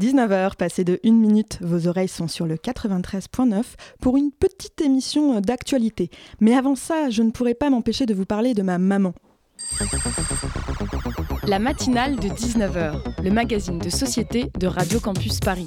19h, passé de 1 minute, vos oreilles sont sur le 93.9 pour une petite émission d'actualité. Mais avant ça, je ne pourrais pas m'empêcher de vous parler de ma maman. La matinale de 19h, le magazine de société de Radio Campus Paris.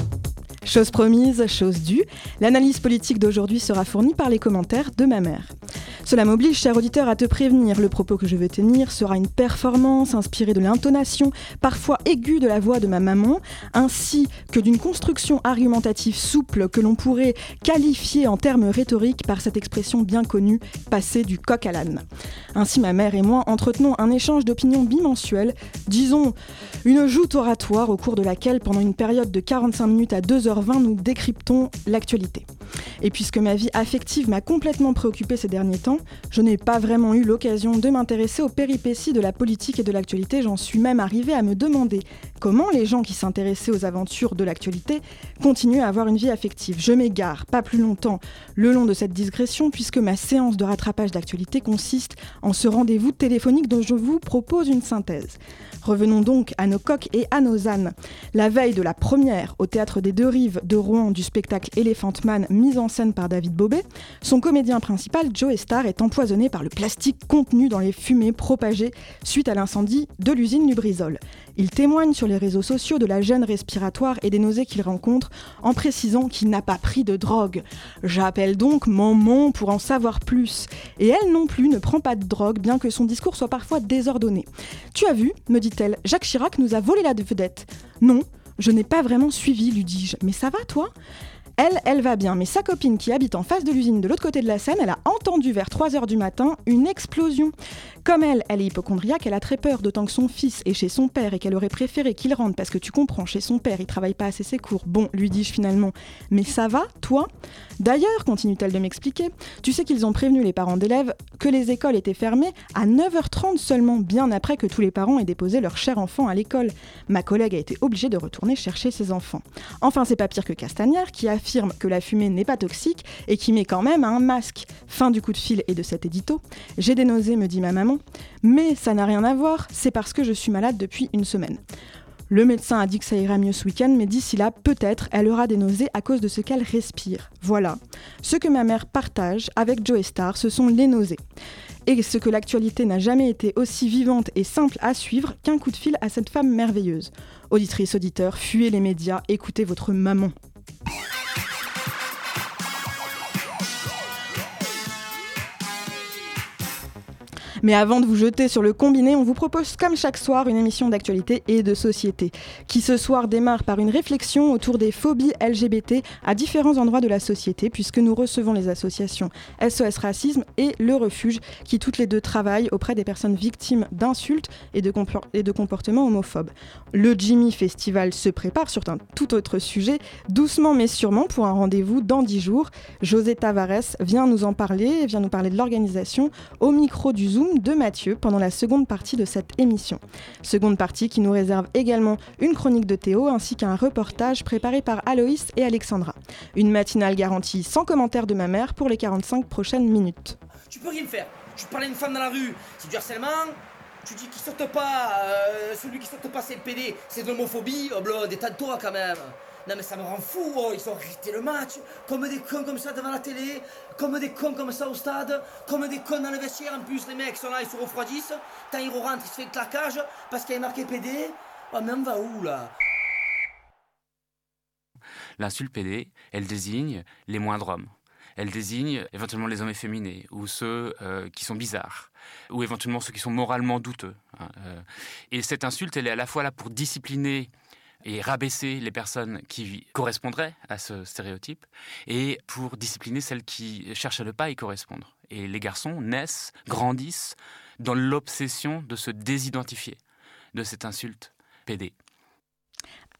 Chose promise, chose due, l'analyse politique d'aujourd'hui sera fournie par les commentaires de ma mère. Cela m'oblige, cher auditeur, à te prévenir. Le propos que je veux tenir sera une performance inspirée de l'intonation, parfois aiguë de la voix de ma maman, ainsi que d'une construction argumentative souple que l'on pourrait qualifier en termes rhétoriques par cette expression bien connue, passer du coq à l'âne. Ainsi, ma mère et moi entretenons un échange d'opinions bimensuel, disons une joute oratoire au cours de laquelle, pendant une période de 45 minutes à 2h20, nous décryptons l'actualité. Et puisque ma vie affective m'a complètement préoccupée ces derniers temps, je n'ai pas vraiment eu l'occasion de m'intéresser aux péripéties de la politique et de l'actualité. J'en suis même arrivée à me demander comment les gens qui s'intéressaient aux aventures de l'actualité continuent à avoir une vie affective. Je m'égare pas plus longtemps le long de cette digression puisque ma séance de rattrapage d'actualité consiste en ce rendez-vous téléphonique dont je vous propose une synthèse. Revenons donc à nos coques et à nos ânes. La veille de la première au théâtre des Deux Rives de Rouen du spectacle Elephant Man mise en scène par David Bobet, son comédien principal, Joe Star, est empoisonné par le plastique contenu dans les fumées propagées suite à l'incendie de l'usine Lubrizol. Il témoigne sur les réseaux sociaux de la gêne respiratoire et des nausées qu'il rencontre en précisant qu'il n'a pas pris de drogue. J'appelle donc maman pour en savoir plus. Et elle non plus ne prend pas de drogue, bien que son discours soit parfois désordonné. Tu as vu, dit-elle, Jacques Chirac nous a volé la vedette. Non, je n'ai pas vraiment suivi, lui dis-je. Mais ça va, toi? Elle, elle va bien, mais sa copine qui habite en face de l'usine de l'autre côté de la Seine, elle a entendu vers 3h du matin une explosion. Comme elle, elle est hypochondriaque, elle a très peur, d'autant que son fils est chez son père et qu'elle aurait préféré qu'il rentre parce que tu comprends, chez son père, il travaille pas assez ses cours. Bon, lui dis-je finalement, mais ça va, toi? D'ailleurs, continue-t-elle de m'expliquer, tu sais qu'ils ont prévenu les parents d'élèves que les écoles étaient fermées à 9h30 seulement, bien après que tous les parents aient déposé leur cher enfant à l'école. Ma collègue a été obligée de retourner chercher ses enfants. Enfin, c'est pas pire que Castagnard qui affirme que la fumée n'est pas toxique et qui met quand même un masque. Fin du coup de fil et de cet édito. J'ai des nausées, me dit ma maman, mais ça n'a rien à voir, c'est parce que je suis malade depuis une semaine. Le médecin a dit que ça ira mieux ce week-end, mais d'ici là, peut-être, elle aura des nausées à cause de ce qu'elle respire. Voilà. Ce que ma mère partage avec Joe Star, ce sont les nausées. Et ce que l'actualité n'a jamais été aussi vivante et simple à suivre qu'un coup de fil à cette femme merveilleuse. Auditrice, auditeur, fuyez les médias, écoutez votre maman. Mais avant de vous jeter sur le combiné, on vous propose comme chaque soir une émission d'actualité et de société, qui ce soir démarre par une réflexion autour des phobies LGBT à différents endroits de la société, puisque nous recevons les associations SOS Racisme et Le Refuge, qui toutes les deux travaillent auprès des personnes victimes d'insultes et, de comportements homophobes. Le Jimmy Festival se prépare sur un tout autre sujet, doucement mais sûrement pour un rendez-vous dans dix jours. José Tavares vient nous en parler, vient nous parler de l'organisation au micro du Zoom de Mathieu pendant la seconde partie de cette émission. Seconde partie qui nous réserve également une chronique de Théo ainsi qu'un reportage préparé par Aloïs et Alexandra. Une matinale garantie sans commentaire de ma mère pour les 45 prochaines minutes. Tu peux rien faire. Tu parles à une femme dans la rue, c'est du harcèlement. Tu dis qu'il saute pas, euh, celui qui saute pas c'est le PD, c'est de l'homophobie, oh blo, détends-toi quand même. Non mais ça me rend fou, oh, ils ont arrêté le match, comme des cons comme ça devant la télé, comme des cons comme ça au stade, comme des cons dans le vestiaire, en plus les mecs sont là, ils se refroidissent, ils rentrent, ils se fait claquage, parce qu'il a marqué PD, oh mais on va où là? L'insulte PD, elle désigne les moindres hommes. Elle désigne éventuellement les hommes efféminés ou ceux euh, qui sont bizarres ou éventuellement ceux qui sont moralement douteux. Hein, euh. Et cette insulte, elle est à la fois là pour discipliner et rabaisser les personnes qui correspondraient à ce stéréotype et pour discipliner celles qui cherchent à ne pas y correspondre. Et les garçons naissent, grandissent dans l'obsession de se désidentifier de cette insulte PD.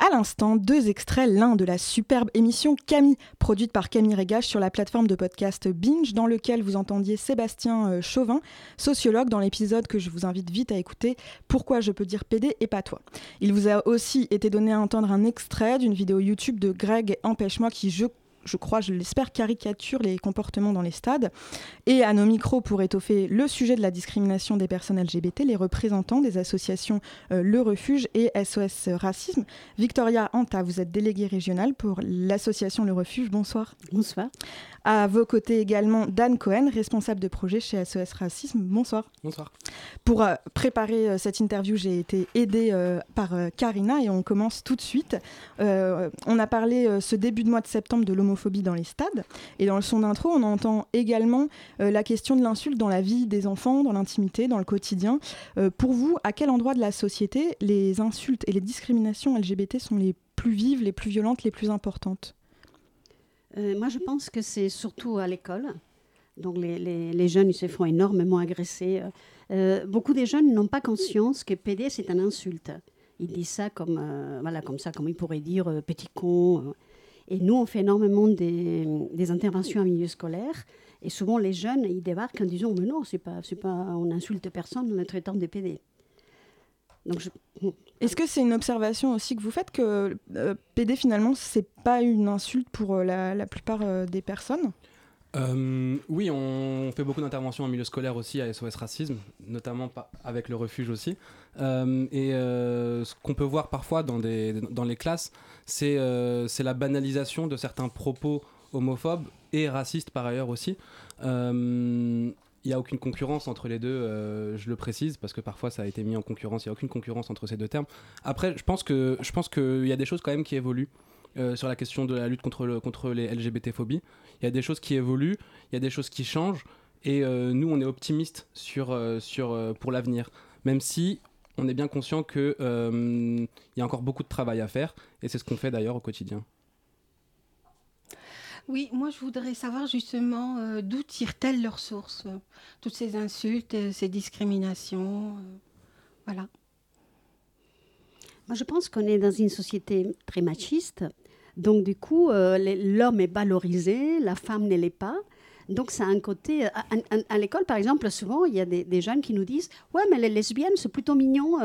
À l'instant, deux extraits, l'un de la superbe émission Camille, produite par Camille Régache sur la plateforme de podcast Binge, dans lequel vous entendiez Sébastien euh, Chauvin, sociologue, dans l'épisode que je vous invite vite à écouter, Pourquoi je peux dire PD et pas toi. Il vous a aussi été donné à entendre un extrait d'une vidéo YouTube de Greg Empêche-moi qui, je je crois, je l'espère, caricature les comportements dans les stades. Et à nos micros, pour étoffer le sujet de la discrimination des personnes LGBT, les représentants des associations euh, Le Refuge et SOS Racisme. Victoria Anta, vous êtes déléguée régionale pour l'association Le Refuge. Bonsoir. Bonsoir. À vos côtés également Dan Cohen, responsable de projet chez SOS Racisme. Bonsoir. Bonsoir. Pour euh, préparer euh, cette interview, j'ai été aidée euh, par Karina et on commence tout de suite. on a parlé ce début de mois de septembre de dans les stades et dans le son d'intro, on entend également la question de l'insulte dans la vie des enfants, dans l'intimité, dans le quotidien. pour vous, à quel endroit de la société les insultes et les discriminations LGBT sont les plus vives, les plus violentes, les plus importantes? Euh, moi, je pense que c'est surtout à l'école. Donc, les, jeunes, ils se font énormément agresser. Euh, beaucoup des jeunes n'ont pas conscience que PD, c'est une insulte. Ils disent ça comme, euh, voilà, comme ça, comme ils pourraient dire petit con. Et nous, on fait énormément des, des, interventions en milieu scolaire. Et souvent, les jeunes, ils débarquent en disant Mais non, c'est pas, pas, on insulte personne en le traitant de PD. Est-ce que c'est une observation aussi que vous faites que euh, PD finalement c'est pas une insulte pour euh, la, plupart euh, des personnes? Oui, on fait beaucoup d'interventions en milieu scolaire aussi à SOS Racisme, notamment avec le refuge aussi. et ce qu'on peut voir parfois dans, des, dans les classes, c'est la banalisation de certains propos homophobes et racistes par ailleurs aussi il n'y a aucune concurrence entre les deux, euh, je le précise, parce que parfois ça a été mis en concurrence, il n'y a aucune concurrence entre ces deux termes. Après, je pense qu'il y a des choses quand même qui évoluent euh, sur la question de la lutte contre, le, contre les LGBT-phobies. Il y a des choses qui évoluent, il y a des choses qui changent, et euh, nous, on est optimistes sur, sur, pour l'avenir, même si on est bien conscient qu'il y a encore beaucoup de travail à faire, et c'est ce qu'on fait d'ailleurs au quotidien. Oui, moi je voudrais savoir justement euh, d'où tirent-elles leurs sources, euh, toutes ces insultes, euh, ces discriminations. voilà. Moi je pense qu'on est dans une société très machiste. Donc du coup, l'homme est valorisé, la femme ne l'est pas. Donc, c'est un côté. À, l'école, par exemple, souvent, il y a des, jeunes qui nous disent Ouais, mais les lesbiennes, c'est plutôt mignon.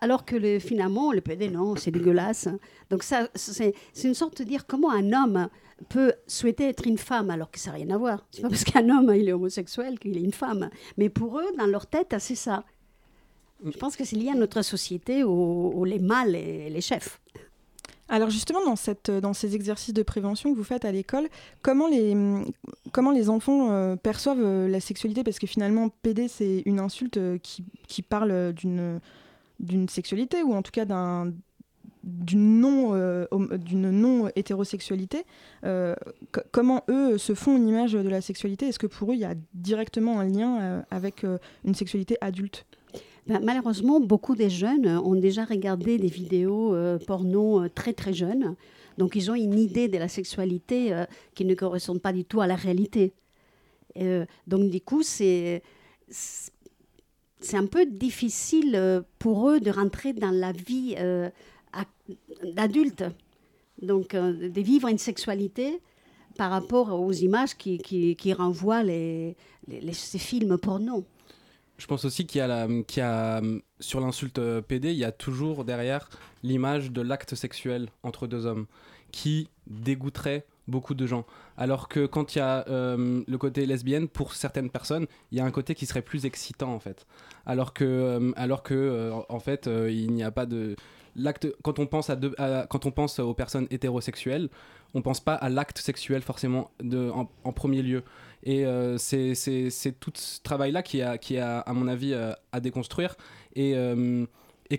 alors que le, finalement, le PD, non, c'est dégueulasse. Donc, ça, c'est une sorte de dire comment un homme peut souhaiter être une femme alors que ça n'a rien à voir. C'est pas parce qu'un homme il est homosexuel qu'il est une femme. Mais pour eux, dans leur tête, c'est ça. Je pense que c'est lié à notre société où, les mâles et les chefs. Alors justement, dans, cette, dans ces exercices de prévention que vous faites à l'école, comment les, les enfants euh, perçoivent euh, la sexualité? Parce que finalement, PD, c'est une insulte euh, qui, qui parle d'une d'une sexualité ou en tout cas d'un d'une non, euh, d'une non hétérosexualité, euh, comment eux se font une image de la sexualité? Est-ce que pour eux, il y a directement un lien euh, avec une sexualité adulte? Ben, malheureusement, beaucoup des jeunes ont déjà regardé des vidéos porno très très jeunes. Donc ils ont une idée de la sexualité qui ne correspond pas du tout à la réalité. donc du coup, c'est c'est un peu difficile pour eux de rentrer dans la vie d'adultes. Donc, euh, de vivre une sexualité par rapport aux images qui, qui, renvoient les, ces films porno. Je pense aussi qu'il y a, a sur l'insulte euh, PD, il y a toujours derrière l'image de l'acte sexuel entre deux hommes qui dégoûterait beaucoup de gens. Alors que quand il y a euh, le côté lesbienne, pour certaines personnes, il y a un côté qui serait plus excitant en fait. Alors que, alors que en fait, il n'y a pas de l'acte quand on pense aux personnes hétérosexuelles, on pense pas à l'acte sexuel forcément en, premier lieu. Et euh, c'est tout ce travail-là qui a, qui a, à mon avis, euh, à déconstruire. Et, euh,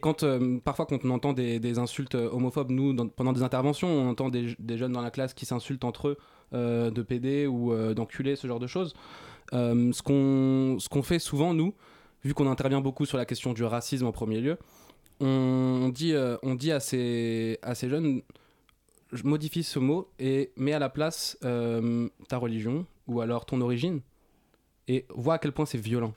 quand parfois quand on entend des, insultes homophobes, nous, pendant des interventions, on entend des, jeunes dans la classe qui s'insultent entre eux de PD ou d'enculés, ce genre de choses. ce qu'on ce fait souvent, nous, vu qu'on intervient beaucoup sur la question du racisme en premier lieu, on dit, euh, on dit à, ces, à ces jeunes, je modifie ce mot et mets à la place euh, ta religion ou alors ton origine et vois à quel point c'est violent.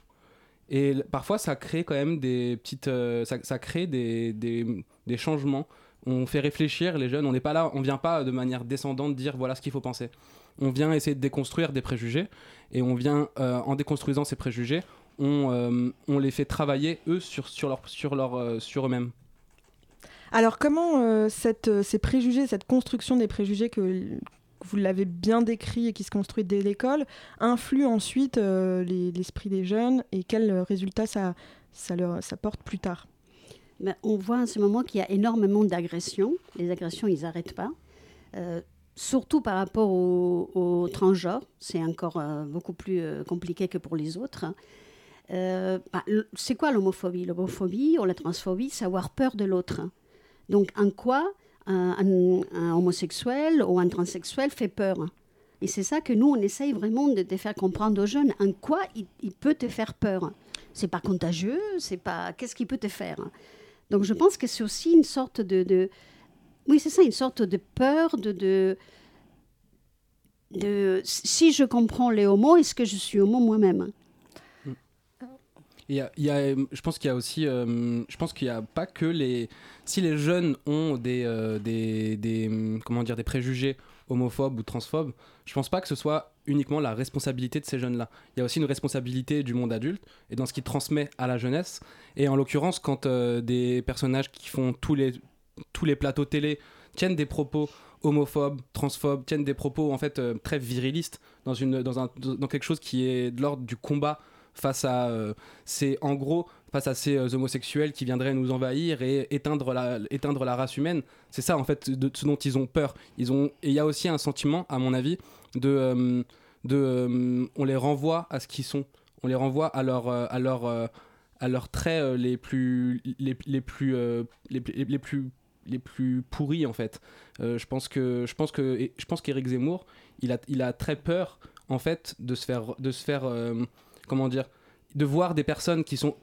Et parfois, ça crée quand même des petites. Euh, ça, crée des, des, des, changements on fait réfléchir les jeunes. On n'est pas là, on vient pas de manière descendante dire voilà ce qu'il faut penser. On vient essayer de déconstruire des préjugés et on vient en déconstruisant ces préjugés, on, on, les fait travailler eux sur, sur, leur, sur, leur, sur eux-mêmes. Alors comment cette, ces préjugés, cette construction des préjugés que, vous l'avez bien décrit et qui se construit dès l'école, influe ensuite l'esprit des jeunes et quels résultats ça, leur, ça porte plus tard ben, On voit en ce moment qu'il y a énormément d'agressions. Les agressions, ils n'arrêtent pas. Euh, surtout par rapport aux, transgenres. C'est encore euh, beaucoup plus euh, compliqué que pour les autres. Ben, c'est quoi l'homophobie? L'homophobie ou la transphobie, c'est avoir peur de l'autre. Donc, en quoi un, homosexuel ou un transsexuel fait peur Et c'est ça que nous, on essaye vraiment de, faire comprendre aux jeunes. En quoi il peut te faire peur? C'est pas contagieux, c'est pas. Qu'est-ce qui peut te faire? Donc je pense que c'est aussi une sorte de, oui c'est ça, une sorte de peur de, de, de si je comprends les homos, est-ce que je suis homo moi-même? Il y a, je pense qu'il y a aussi, euh, je pense qu'il n'y a pas que les, si les jeunes ont des, euh, des, des, comment dire, des préjugés homophobes ou transphobes, je pense pas que ce soit uniquement la responsabilité de ces jeunes-là. Il y a aussi une responsabilité du monde adulte et dans ce qu'il transmet à la jeunesse. Et en l'occurrence, quand euh, des personnages qui font tous les, tous les plateaux télé tiennent des propos homophobes, transphobes, tiennent des propos en fait très virilistes dans, une, dans, un, dans quelque chose qui est de l'ordre du combat face à euh, c'est en gros face à ces homosexuels qui viendraient nous envahir et éteindre la, éteindre la race humaine. C'est ça en fait de ce dont ils ont peur. Ils ont et il y a aussi un sentiment à mon avis de de, euh, on les renvoie à ce qu'ils sont. On les renvoie à leur, euh, à leur, euh, à leurs traits les plus, les, les plus, les, les, plus les plus pourris en fait. je pense que je pense que je pense qu'Éric Zemmour, il a il a très peur en fait de se faire de se faire comment dire de voir des personnes qui sont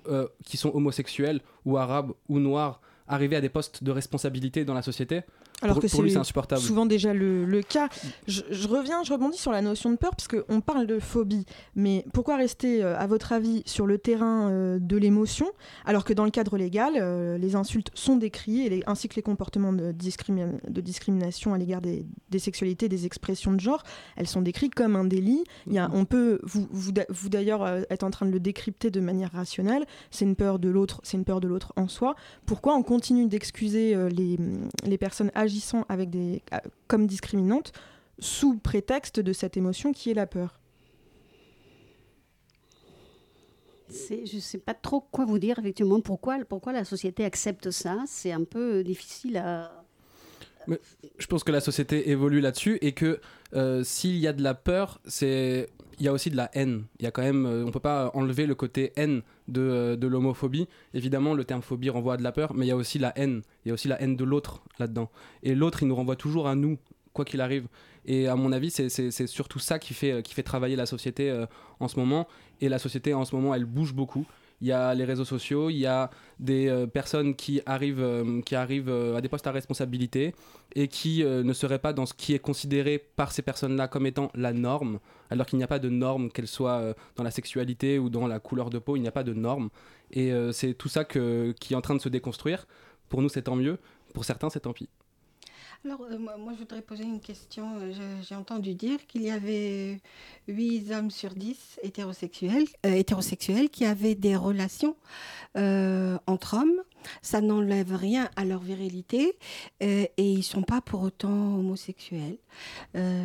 qui sont homosexuelles ou arabes ou noires arriver à des postes de responsabilité dans la société alors que c'est souvent déjà le, cas. Je, reviens, je rebondis sur la notion de peur, parce qu'on parle de phobie, mais pourquoi rester, euh, à votre avis, sur le terrain euh, de l'émotion, alors que dans le cadre légal, euh, les insultes sont décriées, ainsi que les comportements de, de discrimination à l'égard des, sexualités, des expressions de genre, elles sont décrites comme un délit. Il y a, on peut, vous, vous, vous d'ailleurs, être en train de le décrypter de manière rationnelle, c'est une peur de l'autre, c'est une peur de l'autre en soi. Pourquoi on continue d'excuser les, les personnes âgées agissant avec des, comme discriminantes sous prétexte de cette émotion qui est la peur je ne sais pas trop quoi vous dire, effectivement, pourquoi, pourquoi la société accepte ça. C'est un peu difficile à... je pense que la société évolue là-dessus et que euh, s'il y a de la peur, c'est il y a aussi de la haine. Il y a quand même, euh, on peut pas enlever le côté haine de, euh, de l'homophobie. Évidemment, le terme phobie renvoie à de la peur, mais il y a aussi la haine. Il y a aussi la haine de l'autre là-dedans. Et l'autre, il nous renvoie toujours à nous, quoi qu'il arrive. Et à mon avis, c'est surtout ça qui fait, qui fait travailler la société en ce moment. Et la société en ce moment, elle bouge beaucoup il y a les réseaux sociaux, il y a des euh, personnes qui arrivent, euh, qui arrivent euh, à des postes à responsabilité et qui ne seraient pas dans ce qui est considéré par ces personnes-là comme étant la norme, alors qu'il n'y a pas de norme, qu'elle soit dans la sexualité ou dans la couleur de peau, il n'y a pas de norme. Et c'est tout ça qui est en train de se déconstruire. Pour nous, c'est tant mieux. Pour certains, c'est tant pis. Alors, euh, moi, je voudrais poser une question. Euh, j'ai entendu dire qu'il y avait 8 hommes sur 10 hétérosexuels, euh, hétérosexuels qui avaient des relations entre hommes. Ça n'enlève rien à leur virilité et ils ne sont pas pour autant homosexuels.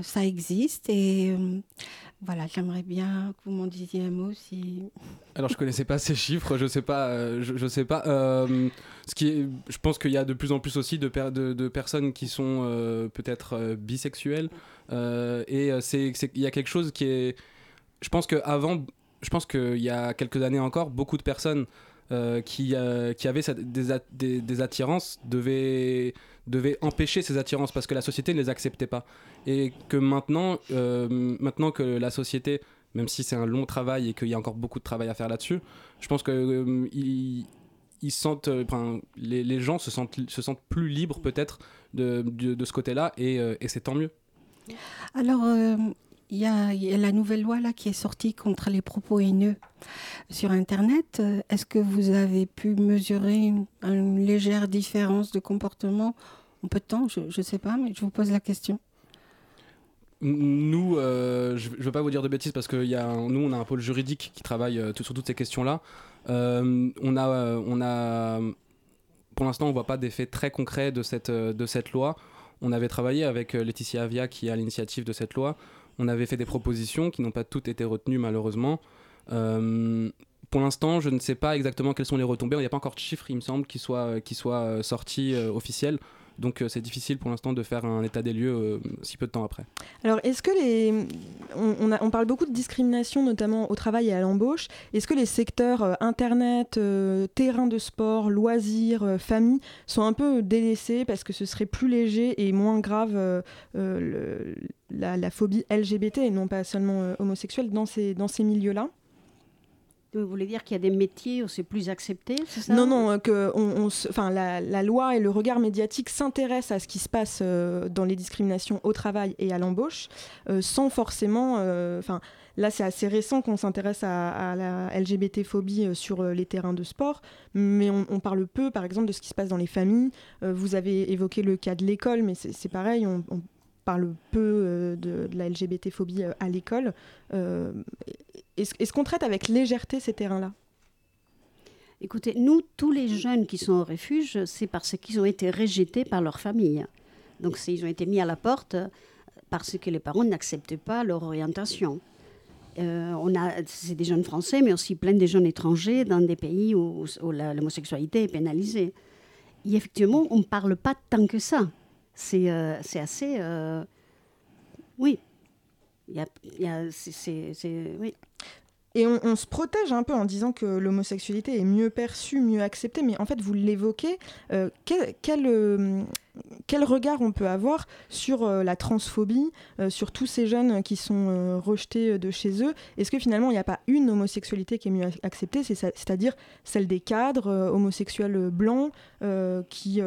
ça existe et voilà, j'aimerais bien que vous m'en disiez un mot. Alors je connaissais pas ces chiffres, je sais pas, euh, je, sais pas. Euh, ce qui je pense qu'il y a de plus en plus aussi de, de, personnes qui sont euh, peut-être bisexuelles et il y a quelque chose qui est, je pense que avant, je pense qu'il y a quelques années encore, beaucoup de personnes qui, qui avaient des, des, attirances devaient devait empêcher ces attirances parce que la société ne les acceptait pas. Et que maintenant, euh, maintenant que la société, même si c'est un long travail et qu'il y a encore beaucoup de travail à faire là-dessus, je pense que euh, ils, sentent, euh, les, les, gens se sentent, se sentent plus libres peut-être de, de, ce côté-là et, et c'est tant mieux. Alors, il y, a, la nouvelle loi là qui est sortie contre les propos haineux sur Internet. Est-ce que vous avez pu mesurer une, légère différence de comportement en peu de temps? Je ne sais pas, mais je vous pose la question. Nous, euh, je ne veux pas vous dire de bêtises parce que y a nous, on a un pôle juridique qui travaille euh, sur toutes ces questions-là. Euh, on, a, on a, pour l'instant, on voit pas d'effet très concret de cette, de cette loi. On avait travaillé avec Laetitia Avia qui est à l'initiative de cette loi. On avait fait des propositions qui n'ont pas toutes été retenues malheureusement. Pour l'instant, je ne sais pas exactement quelles sont les retombées. Il n'y a pas encore de chiffres, il me semble, qui soient, qui soient sortis officiels. Donc euh, c'est difficile pour l'instant de faire un état des lieux euh, si peu de temps après. Alors est-ce que les... On, parle beaucoup de discrimination notamment au travail et à l'embauche. Est-ce que les secteurs euh, Internet, terrain de sport, loisirs, famille sont un peu délaissés parce que ce serait plus léger et moins grave la, phobie LGBT et non pas seulement homosexuelle dans ces, dans ces milieux-là? Vous voulez dire qu'il y a des métiers où c'est plus accepté, ça? Non, non, que on, la, loi et le regard médiatique s'intéressent à ce qui se passe euh, dans les discriminations au travail et à l'embauche, euh, sans forcément... Euh, là, c'est assez récent qu'on s'intéresse à, la LGBT-phobie sur les terrains de sport, mais on, parle peu, par exemple, de ce qui se passe dans les familles. vous avez évoqué le cas de l'école, mais c'est pareil, parle peu de, de, la LGBT-phobie à l'école. Est-ce qu'on traite avec légèreté ces terrains-là? Écoutez, nous, tous les jeunes qui sont au refuge, c'est parce qu'ils ont été rejetés par leur famille. Donc, ils ont été mis à la porte parce que les parents n'acceptaient pas leur orientation. Euh, on a, c'est des jeunes français, mais aussi plein de jeunes étrangers dans des pays où, l'homosexualité est pénalisée. Et effectivement, on ne parle pas tant que ça. C'est, euh, assez. Euh, oui, oui. Et on, se protège un peu en disant que l'homosexualité est mieux perçue, mieux acceptée, mais en fait, vous l'évoquez, euh, quel, euh, quel, regard on peut avoir sur euh, la transphobie, sur tous ces jeunes qui sont rejetés de chez eux? Est-ce que finalement, il n'y a pas une homosexualité qui est mieux acceptée, c'est-à-dire celle des cadres homosexuels blancs qui,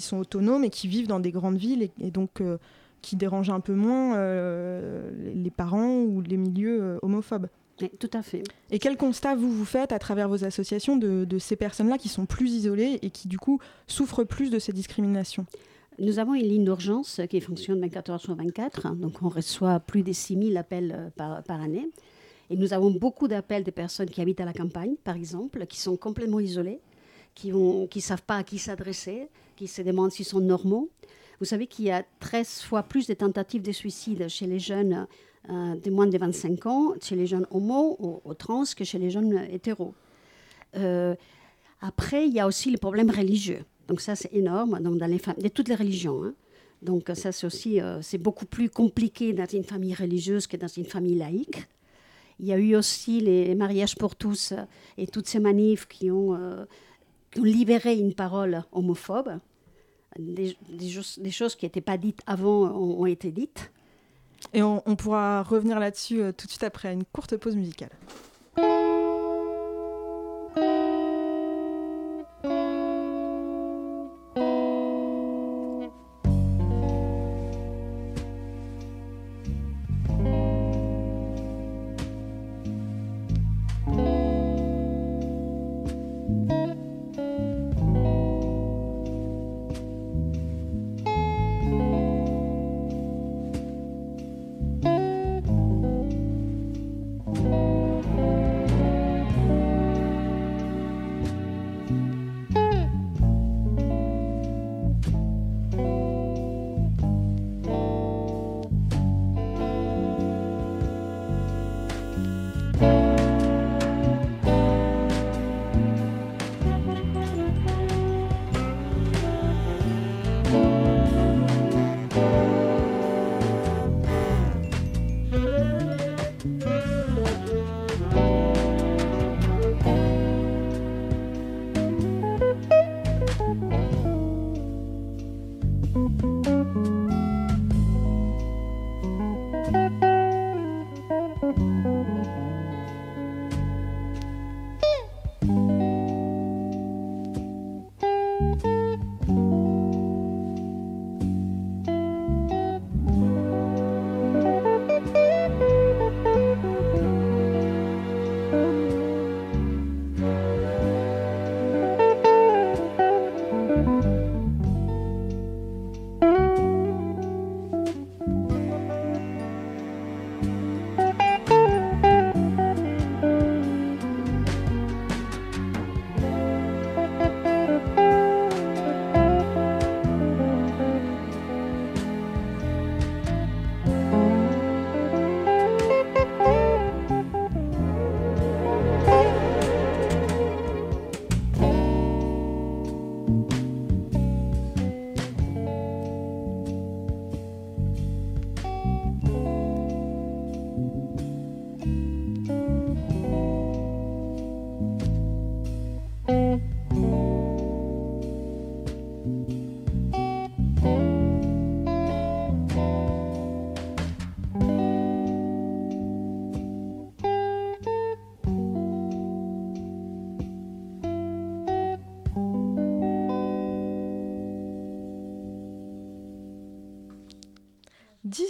sont autonomes et qui vivent dans des grandes villes et donc qui dérange un peu moins euh, les parents ou les milieux euh, homophobes. tout à fait. Et quel constat vous vous faites à travers vos associations de, de ces personnes-là qui sont plus isolées et qui du coup souffrent plus de ces discriminations? Nous avons une ligne d'urgence qui fonctionne 24 heures sur 24, donc on reçoit plus de 6000 appels euh, par, par, année. Et nous avons beaucoup d'appels de personnes qui habitent à la campagne, par exemple, qui sont complètement isolées, qui ne qui savent pas à qui s'adresser, qui se demandent s'ils sont normaux. Vous savez qu'il y a 13 fois plus de tentatives de suicide chez les jeunes euh, de moins de 25 ans, chez les jeunes homo ou, trans, que chez les jeunes hétéros. Euh, après, il y a aussi les problèmes religieux. Donc ça, c'est énorme donc dans les de toutes les religions. Hein. Donc ça, c'est aussi euh, beaucoup plus compliqué dans une famille religieuse que dans une famille laïque. Il y a eu aussi les mariages pour tous et toutes ces manifs qui ont libéré une parole homophobe des, choses qui n'étaient pas dites avant ont, été dites. Et on, pourra revenir là-dessus euh, tout de suite après une courte pause musicale.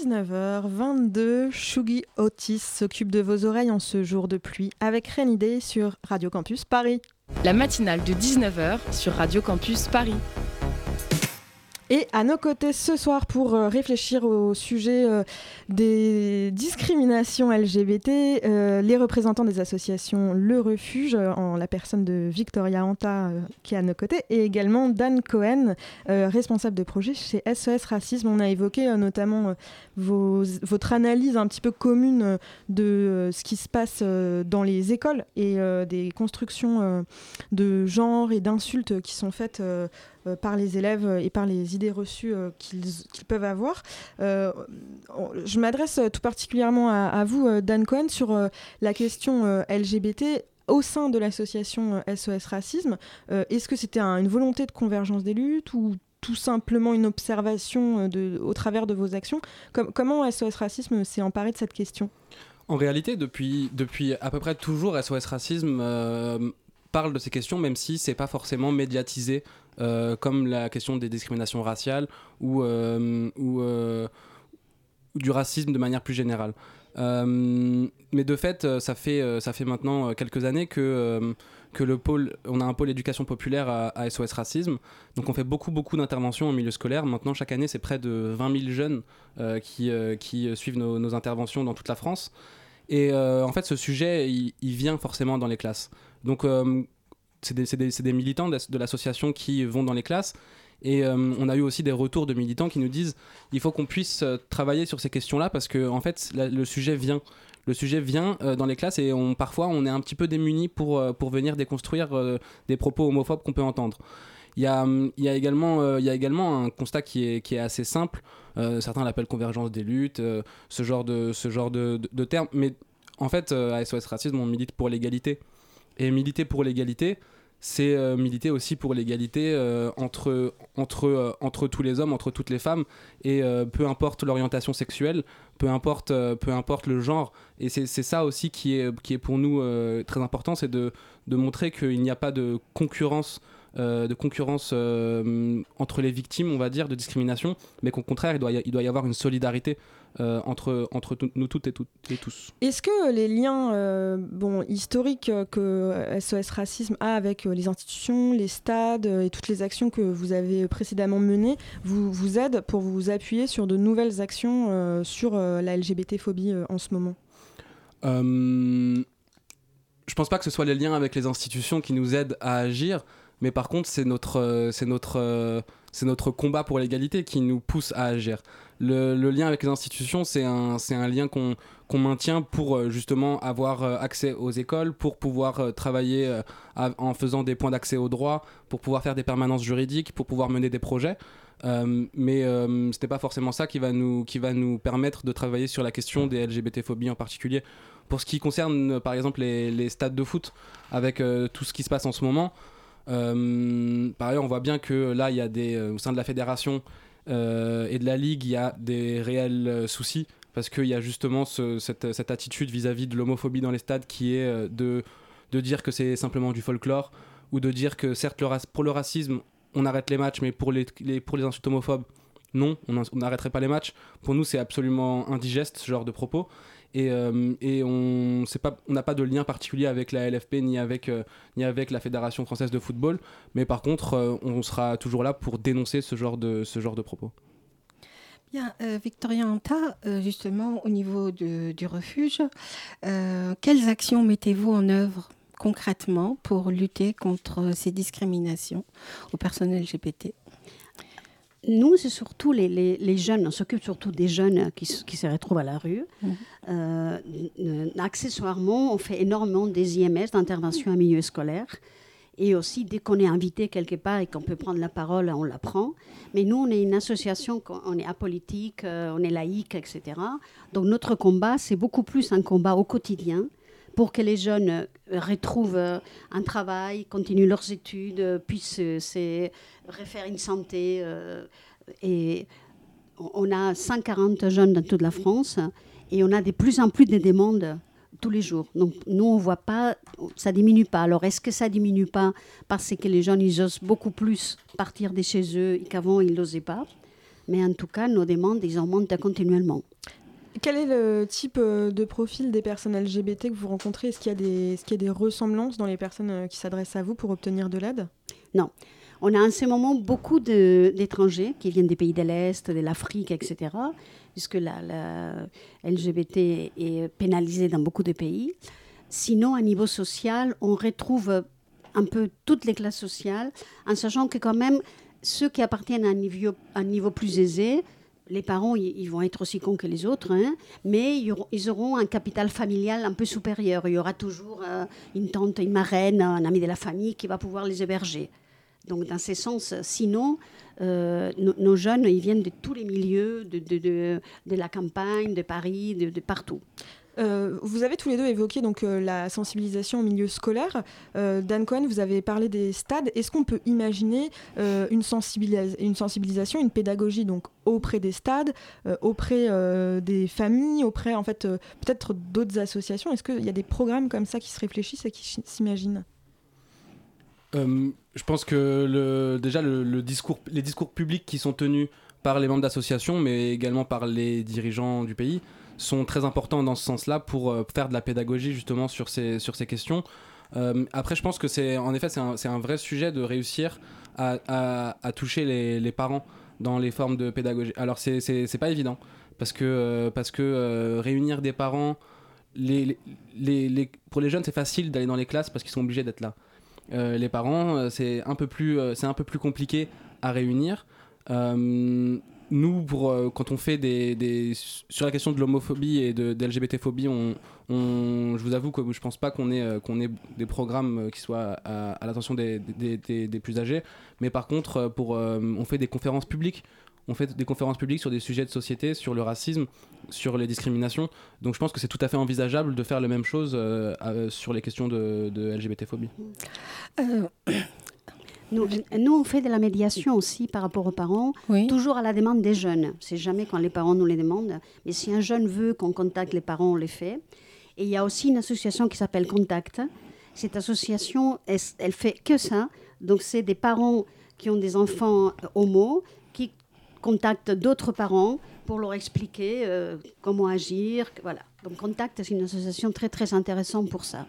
19h22. Shugi Otis s'occupe de vos oreilles en ce jour de pluie avec Day sur Radio Campus Paris. La matinale de 19h sur Radio Campus Paris. Et à nos côtés ce soir pour euh, réfléchir au sujet euh, des discriminations LGBT, euh, les représentants des associations Le Refuge, en la personne de Victoria Anta qui est à nos côtés, et également Dan Cohen, responsable de projet chez SOS Racisme. On a évoqué notamment votre analyse un petit peu commune de ce qui se passe dans les écoles et des constructions de genre et d'insultes qui sont faites euh, par les élèves et par les idées reçues euh, qu'ils peuvent avoir. Euh, je m'adresse tout particulièrement à, vous, Dan Cohen, sur la question LGBT au sein de l'association SOS Racisme. Est-ce que c'était une volonté de convergence des luttes ou tout simplement une observation au travers de vos actions? Comment SOS Racisme s'est emparé de cette question? En réalité, depuis, depuis à peu près toujours, SOS Racisme parle de ces questions, même si c'est pas forcément médiatisé euh, comme la question des discriminations raciales ou, euh, euh, du racisme de manière plus générale. mais de fait, ça fait, ça fait maintenant quelques années que, que le pôle, on a un pôle éducation populaire à, SOS Racisme. Donc on fait beaucoup, beaucoup d'interventions en milieu scolaire. Maintenant, chaque année, c'est près de 20 000 jeunes qui, qui suivent nos, interventions dans toute la France. Et en fait, ce sujet, il, vient forcément dans les classes. Donc c'est des, militants de l'association qui vont dans les classes. Et euh, on a eu aussi des retours de militants qui nous disent il faut qu'on puisse euh, travailler sur ces questions-là parce que en fait le sujet vient. Le sujet vient euh, dans les classes et parfois on est un petit peu démunis pour, pour venir déconstruire des propos homophobes qu'on peut entendre. Il y, a, il, y a également, il y a également un constat qui est, qui est assez simple. certains l'appellent convergence des luttes, ce genre, de, ce genre de, de, de termes. Mais en fait, à SOS Racisme, on milite pour l'égalité. Et militer pour l'égalité, c'est euh, militer aussi pour l'égalité euh, entre, entre, euh, entre tous les hommes, entre toutes les femmes, et peu importe l'orientation sexuelle, peu importe, peu importe le genre. Et c'est ça aussi qui est, qui est pour nous très important, c'est de, de, montrer qu'il n'y a pas de concurrence. de concurrence entre les victimes, on va dire, de discrimination, mais qu'au contraire, il doit, il doit y avoir une solidarité euh, entre, entre nous toutes et, toutes et tous. Est-ce que les liens euh, bon, historiques que SOS Racisme a avec euh, les institutions, les stades et toutes les actions que vous avez précédemment menées vous, vous aident pour vous appuyer sur de nouvelles actions sur la LGBT-phobie en ce moment? Je pense pas que ce soit les liens avec les institutions qui nous aident à agir, mais par contre, c'est notre, c'est notre, c'est notre combat pour l'égalité qui nous pousse à agir le, lien avec les institutions, c'est un, lien qu'on maintient pour euh, justement avoir euh, accès aux écoles, pour pouvoir euh, travailler en faisant des points d'accès aux droits, pour pouvoir faire des permanences juridiques, pour pouvoir mener des projets. mais ce n'est pas forcément ça qui va, nous, permettre de travailler sur la question des LGBT-phobies en particulier. Pour ce qui concerne par exemple les, les stades de foot, avec tout ce qui se passe en ce moment, par ailleurs on voit bien que là il y a des, au sein de la fédération euh, et de la Ligue, il y a des réels euh, soucis parce qu'il y a justement cette, attitude vis-à-vis de l'homophobie dans les stades qui est euh, de, de dire que c'est simplement du folklore ou de dire que certes pour le racisme on arrête les matchs mais pour les, les pour les insultes homophobes non on n'arrêterait pas les matchs. Pour nous c'est absolument indigeste ce genre de propos et, euh, on n'a pas, de lien particulier avec la LFP ni avec, euh, ni avec la Fédération française de football, mais par contre, euh, on sera toujours là pour dénoncer ce genre de, ce genre de propos. Bien, Victoria Anta, justement, au niveau du refuge, quelles actions mettez-vous en œuvre concrètement pour lutter contre ces discriminations au personnel LGBT nous, c'est surtout les, les, jeunes, on s'occupe surtout des jeunes qui, qui, se retrouvent à la rue. Mmh. Euh, accessoirement, on fait énormément des IMS, d'intervention en milieu scolaire. Et aussi, dès qu'on est invité quelque part et qu'on peut prendre la parole, on la prend. Mais nous, on est une association, on est apolitique, euh, on est laïque, etc. Donc notre combat, c'est beaucoup plus un combat au quotidien pour que les jeunes retrouvent un travail, continuent leurs études, puissent se refaire une santé. Euh, et on a 140 jeunes dans toute la France et on a de plus en plus de demandes tous les jours. Donc nous, on voit pas, ça diminue pas. Alors est-ce que ça diminue pas parce que les jeunes, ils osent beaucoup plus partir de chez eux qu'avant, ils n'osaient pas? Mais en tout cas, nos demandes, ils augmentent continuellement. Quel est le type euh, de profil des personnes LGBT que vous rencontrez? Est-ce qu'il y, a des, ressemblances dans les personnes euh, qui s'adressent à vous pour obtenir de l'aide? Non. On a en ce moment beaucoup d'étrangers qui viennent des pays de l'Est, de l'Afrique, etc., puisque la, LGBT est pénalisée dans beaucoup de pays. Sinon, à niveau social, on retrouve un peu toutes les classes sociales, en sachant que quand même, ceux qui appartiennent à un niveau plus aisé, les parents, ils vont être aussi cons que les autres, hein, mais ils auront un capital familial un peu supérieur. Il y aura toujours euh, une tante, une marraine, un ami de la famille qui va pouvoir les héberger. Donc, dans ce sens, sinon, euh, nos jeunes, ils viennent de tous les milieux, de, de, de, de la campagne, de Paris, de, partout. Euh, vous avez tous les deux évoqué donc euh, la sensibilisation au milieu scolaire. Euh, Dan Cohen, vous avez parlé des stades. Est-ce qu'on peut imaginer une, une, sensibilisation, une pédagogie donc auprès des stades, auprès des familles, auprès en fait peut-être d'autres associations? Est-ce qu'il y a des programmes comme ça qui se réfléchissent et qui s'imaginent? Je pense que déjà les discours publics qui sont tenus par les membres d'associations, mais également par les dirigeants du pays, sont très importants dans ce sens-là pour euh, faire de la pédagogie justement sur ces, sur ces questions. Euh, après, je pense que c'est en effet c'est un, vrai sujet de réussir à, toucher les, parents dans les formes de pédagogie. Alors c'est pas évident parce que, euh, parce que réunir des parents, pour les jeunes c'est facile d'aller dans les classes parce qu'ils sont obligés d'être là. les parents c'est un peu plus c'est un peu plus compliqué à réunir nous, pour, euh, quand on fait des, sur la question de l'homophobie et de, l'LGBT-phobie, on, on, je vous avoue que je pense pas qu'on ait, euh, des programmes euh, qui soient à, l'attention des, plus âgés. Mais par contre, on fait des conférences publiques. On fait des conférences publiques sur des sujets de société, sur le racisme, sur les discriminations. Donc je pense que c'est tout à fait envisageable de faire la même chose sur les questions de, de LGBT-phobie. Nous, on fait de la médiation aussi par rapport aux parents, toujours à la demande des jeunes. C'est jamais quand les parents nous les demandent, mais si un jeune veut qu'on contacte les parents, on les fait. Et il y a aussi une association qui s'appelle Contact. Cette association, elle, elle, fait que ça. Donc c'est des parents qui ont des enfants homo qui contactent d'autres parents pour leur expliquer euh, comment agir. Voilà. Donc Contact, c'est une association très très intéressante pour ça.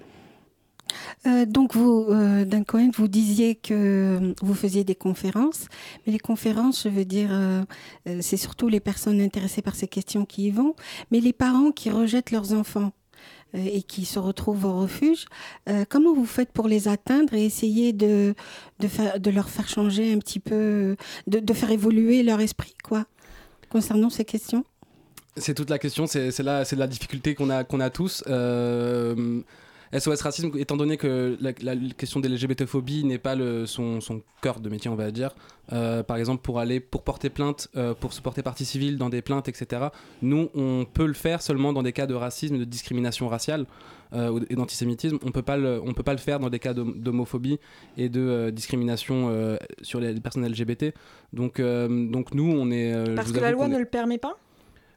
Euh, donc, vous, euh, Cohen, vous disiez que vous faisiez des conférences, mais les conférences, je veux dire, euh, c'est surtout les personnes intéressées par ces questions qui y vont, mais les parents qui rejettent leurs enfants et qui se retrouvent au refuge, comment vous faites pour les atteindre et essayer de, leur faire changer un petit peu, de, de faire évoluer leur esprit, quoi, concernant ces questions? C'est toute la question, c'est la, la difficulté qu'on a, qu'on a tous. SOS Racisme, étant donné que la, question de l'LGBTphobie n'est pas le, son, son, cœur de métier, on va dire, euh, par exemple pour aller, pour porter plainte, euh, pour se porter partie civile dans des plaintes, etc., nous, on peut le faire seulement dans des cas de racisme, de discrimination raciale euh, et d'antisémitisme. On ne peut pas le faire dans des cas d'homophobie et de discrimination sur les personnes LGBT. Donc, donc nous, on est... Parce que la loi ne le permet pas?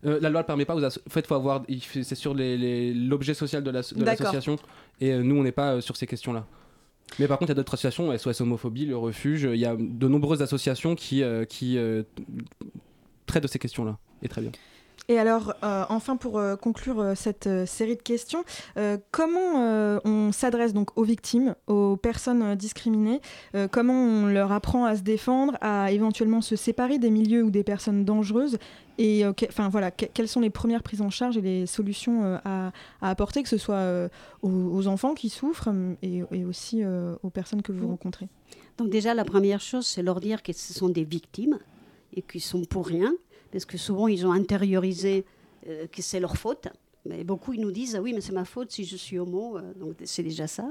Euh, la loi ne permet pas. en fait, faut avoir. C'est sur l'objet social de l'association. et euh, nous, on n'est pas euh, sur ces questions-là. Mais par contre, il y a d'autres associations, SOS Homophobie, le Refuge. Il y a de nombreuses associations qui, qui traitent de ces questions-là. Et très bien. Et alors, euh, enfin, pour euh, conclure euh, cette série de questions, comment on s'adresse donc aux victimes, aux personnes discriminées Comment on leur apprend à se défendre, à éventuellement se séparer des milieux ou des personnes dangereuses Et enfin voilà, quelles sont les premières prises en charge et les solutions à, apporter, que ce soit aux, enfants qui souffrent et, et aussi aux personnes que vous rencontrez? Donc déjà, la première chose, c'est leur dire que ce sont des victimes et qu'ils sont pour rien parce que souvent ils ont intériorisé euh, que c'est leur faute. Mais beaucoup ils nous disent ah oui mais c'est ma faute si je suis homo euh, donc c'est déjà ça.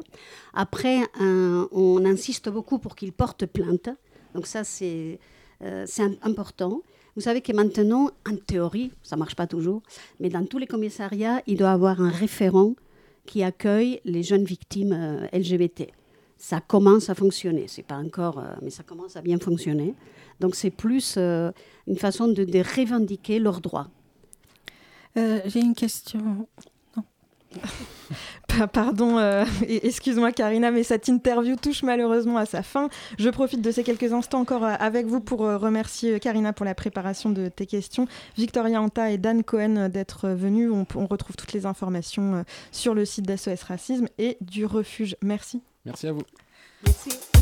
Après on insiste beaucoup pour qu'ils portent plainte donc ça c'est euh, important. Vous savez que maintenant en théorie ça marche pas toujours mais dans tous les commissariats il doit y avoir un référent qui accueille les jeunes victimes LGBT ça commence à fonctionner. C'est pas encore, mais ça commence à bien fonctionner. Donc c'est plus euh, une façon de, revendiquer leurs droits. Euh, j'ai une question. Non. Pardon, euh, excuse-moi Karina, mais cette interview touche malheureusement à sa fin. Je profite de ces quelques instants encore euh, avec vous pour euh, remercier Karina pour la préparation de tes questions, Victoria Anta et Dan Cohen d'être venus. On, on, retrouve toutes les informations sur le site d'SOS Racisme et du refuge. Merci. Merci à vous. Merci.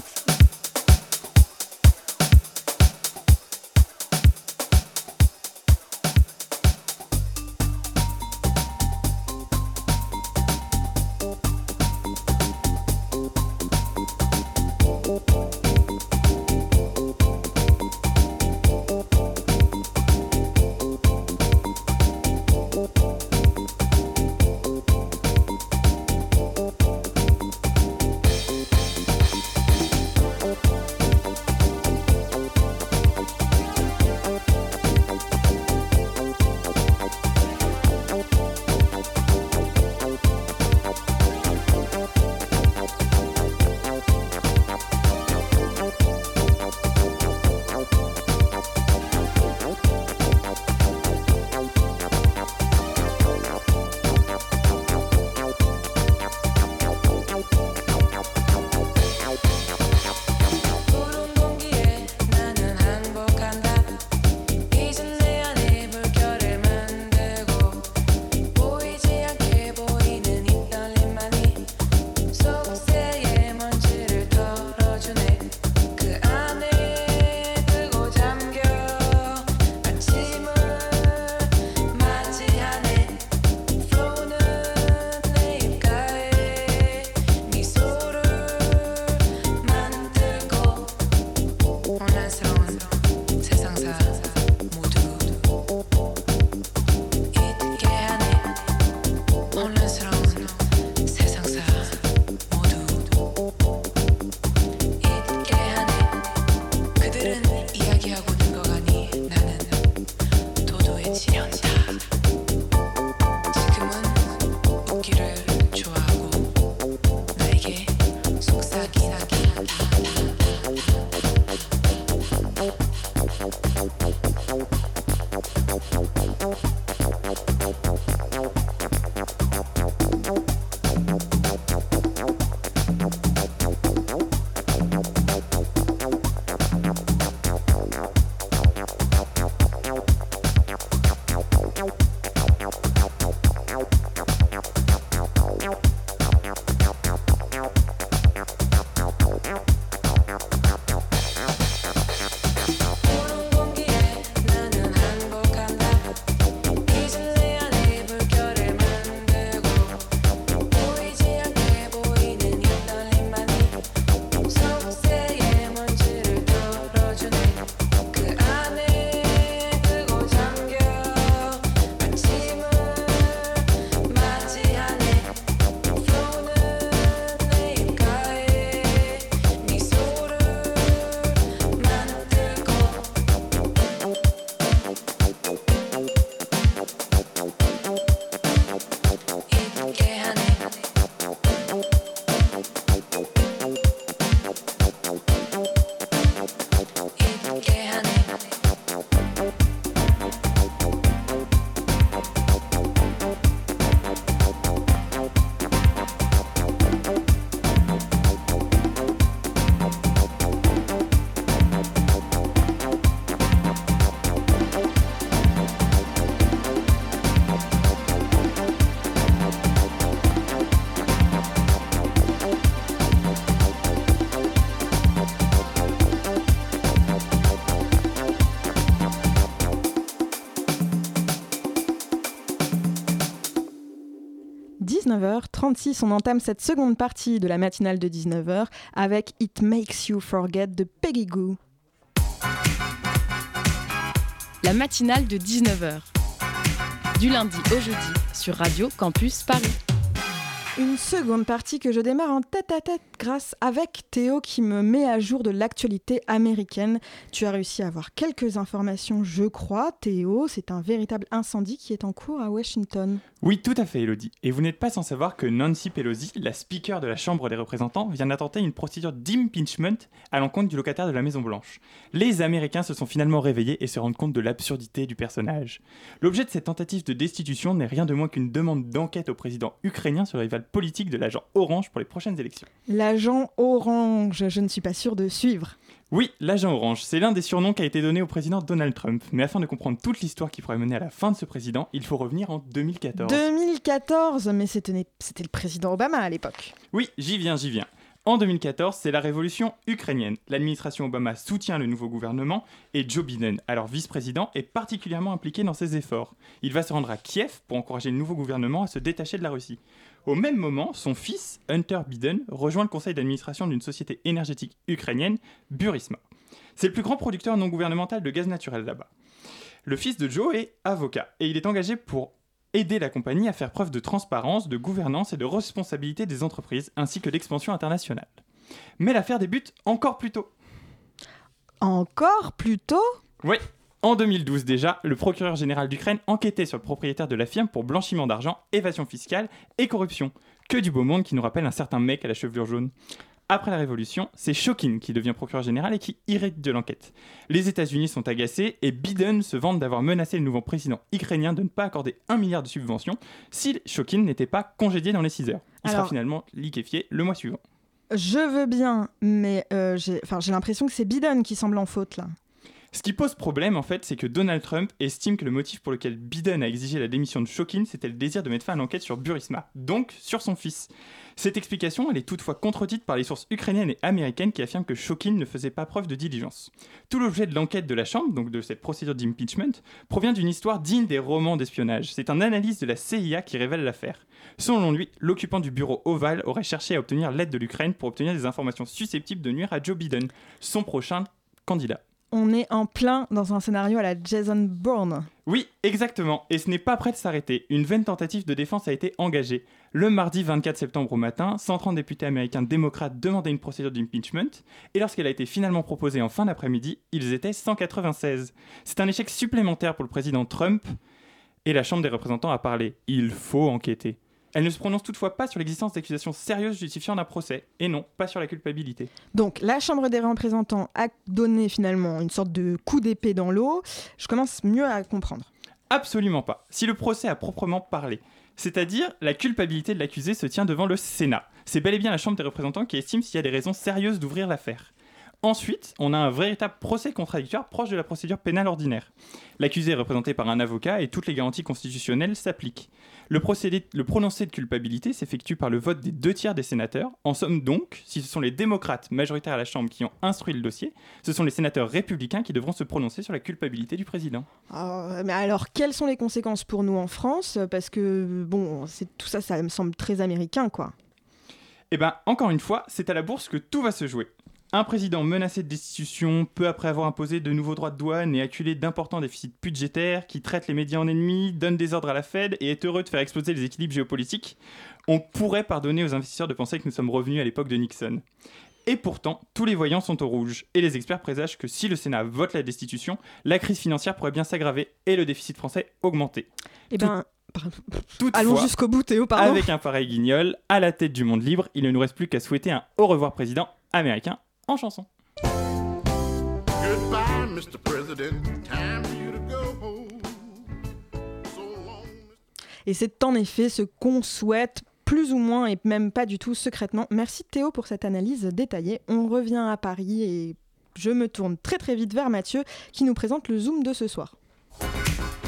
H 36 on entame cette seconde partie de la matinale de 19h avec It Makes You Forget de Peggy Goo. La matinale de 19h. Du lundi au jeudi sur Radio Campus Paris. Une seconde partie que je démarre en tête à tête grâce avec Théo qui me met à jour de l'actualité américaine. Tu as réussi à avoir quelques informations, je crois. Théo, c'est un véritable incendie qui est en cours à Washington. Oui, tout à fait, Elodie. Et vous n'êtes pas sans savoir que Nancy Pelosi, la speaker de la Chambre des représentants, vient d'attenter une procédure d'impeachment à l'encontre du locataire de la Maison-Blanche. Les Américains se sont finalement réveillés et se rendent compte de l'absurdité du personnage. L'objet de cette tentative de destitution n'est rien de moins qu'une demande d'enquête au président ukrainien sur le rival politique de l'agent Orange pour les prochaines élections. L'agent Orange, je ne suis pas sûr de suivre. Oui, l'agent orange, c'est l'un des surnoms qui a été donné au président Donald Trump. Mais afin de comprendre toute l'histoire qui pourrait mener à la fin de ce président, il faut revenir en 2014. 2014 Mais c'était le président Obama à l'époque. Oui, j'y viens, j'y viens. En 2014, c'est la révolution ukrainienne. L'administration Obama soutient le nouveau gouvernement et Joe Biden, alors vice-président, est particulièrement impliqué dans ses efforts. Il va se rendre à Kiev pour encourager le nouveau gouvernement à se détacher de la Russie. Au même moment, son fils, Hunter Biden, rejoint le conseil d'administration d'une société énergétique ukrainienne, Burisma. C'est le plus grand producteur non gouvernemental de gaz naturel là-bas. Le fils de Joe est avocat et il est engagé pour aider la compagnie à faire preuve de transparence, de gouvernance et de responsabilité des entreprises, ainsi que d'expansion internationale. Mais l'affaire débute encore plus tôt. Encore plus tôt? Oui. En 2012 déjà, le procureur général d'Ukraine enquêtait sur le propriétaire de la firme pour blanchiment d'argent, évasion fiscale et corruption. Que du beau monde qui nous rappelle un certain mec à la chevelure jaune. Après la Révolution, c'est Shokin qui devient procureur général et qui irrite de l'enquête. Les États-Unis sont agacés et Biden se vante d'avoir menacé le nouveau président ukrainien de ne pas accorder un milliard de subventions si Shokin n'était pas congédié dans les 6 heures. Il sera finalement liquéfié le mois suivant. Je veux bien, mais euh, j'ai l'impression que c'est Biden qui semble en faute là. Ce qui pose problème, en fait, c'est que Donald Trump estime que le motif pour lequel Biden a exigé la démission de Shokin, c'était le désir de mettre fin à l'enquête sur Burisma, donc sur son fils. Cette explication, elle est toutefois contredite par les sources ukrainiennes et américaines qui affirment que Shokin ne faisait pas preuve de diligence. Tout l'objet de l'enquête de la Chambre, donc de cette procédure d'impeachment, provient d'une histoire digne des romans d'espionnage. C'est un analyse de la CIA qui révèle l'affaire. Selon lui, l'occupant du bureau ovale aurait cherché à obtenir l'aide de l'Ukraine pour obtenir des informations susceptibles de nuire à Joe Biden, son prochain candidat on est en plein dans un scénario à la Jason Bourne. Oui, exactement. Et ce n'est pas prêt de s'arrêter. Une vaine tentative de défense a été engagée. Le mardi 24 septembre au matin, 130 députés américains démocrates demandaient une procédure d'impeachment. Et lorsqu'elle a été finalement proposée en fin d'après-midi, ils étaient 196. C'est un échec supplémentaire pour le président Trump. Et la Chambre des représentants a parlé. Il faut enquêter. Elle ne se prononce toutefois pas sur l'existence d'accusations sérieuses justifiant d'un procès, et non, pas sur la culpabilité. Donc, la Chambre des représentants a donné finalement une sorte de coup d'épée dans l'eau. Je commence mieux à comprendre. Absolument pas. Si le procès a proprement parlé, c'est-à-dire la culpabilité de l'accusé se tient devant le Sénat. C'est bel et bien la Chambre des représentants qui estime s'il y a des raisons sérieuses d'ouvrir l'affaire. Ensuite, on a un véritable procès contradictoire proche de la procédure pénale ordinaire. L'accusé est représenté par un avocat et toutes les garanties constitutionnelles s'appliquent. Le, procédé, le prononcé de culpabilité s'effectue par le vote des deux tiers des sénateurs. En somme donc, si ce sont les démocrates majoritaires à la Chambre qui ont instruit le dossier, ce sont les sénateurs républicains qui devront se prononcer sur la culpabilité du président. Ah, mais alors, quelles sont les conséquences pour nous en France? Parce que, bon, tout ça, ça me semble très américain, quoi. Eh bien, encore une fois, c'est à la bourse que tout va se jouer. Un président menacé de destitution, peu après avoir imposé de nouveaux droits de douane et acculé d'importants déficits budgétaires, qui traite les médias en ennemis, donne des ordres à la Fed et est heureux de faire exploser les équilibres géopolitiques, on pourrait pardonner aux investisseurs de penser que nous sommes revenus à l'époque de Nixon. Et pourtant, tous les voyants sont au rouge, et les experts présagent que si le Sénat vote la destitution, la crise financière pourrait bien s'aggraver et le déficit français augmenter. Eh ben, Allons jusqu'au bout, Théo, pardon. Avec un pareil guignol, à la tête du monde libre, il ne nous reste plus qu'à souhaiter un au revoir président américain en chanson. Et c'est en effet ce qu'on souhaite plus ou moins et même pas du tout secrètement. Merci Théo pour cette analyse détaillée. On revient à Paris et je me tourne très très vite vers Mathieu qui nous présente le Zoom de ce soir.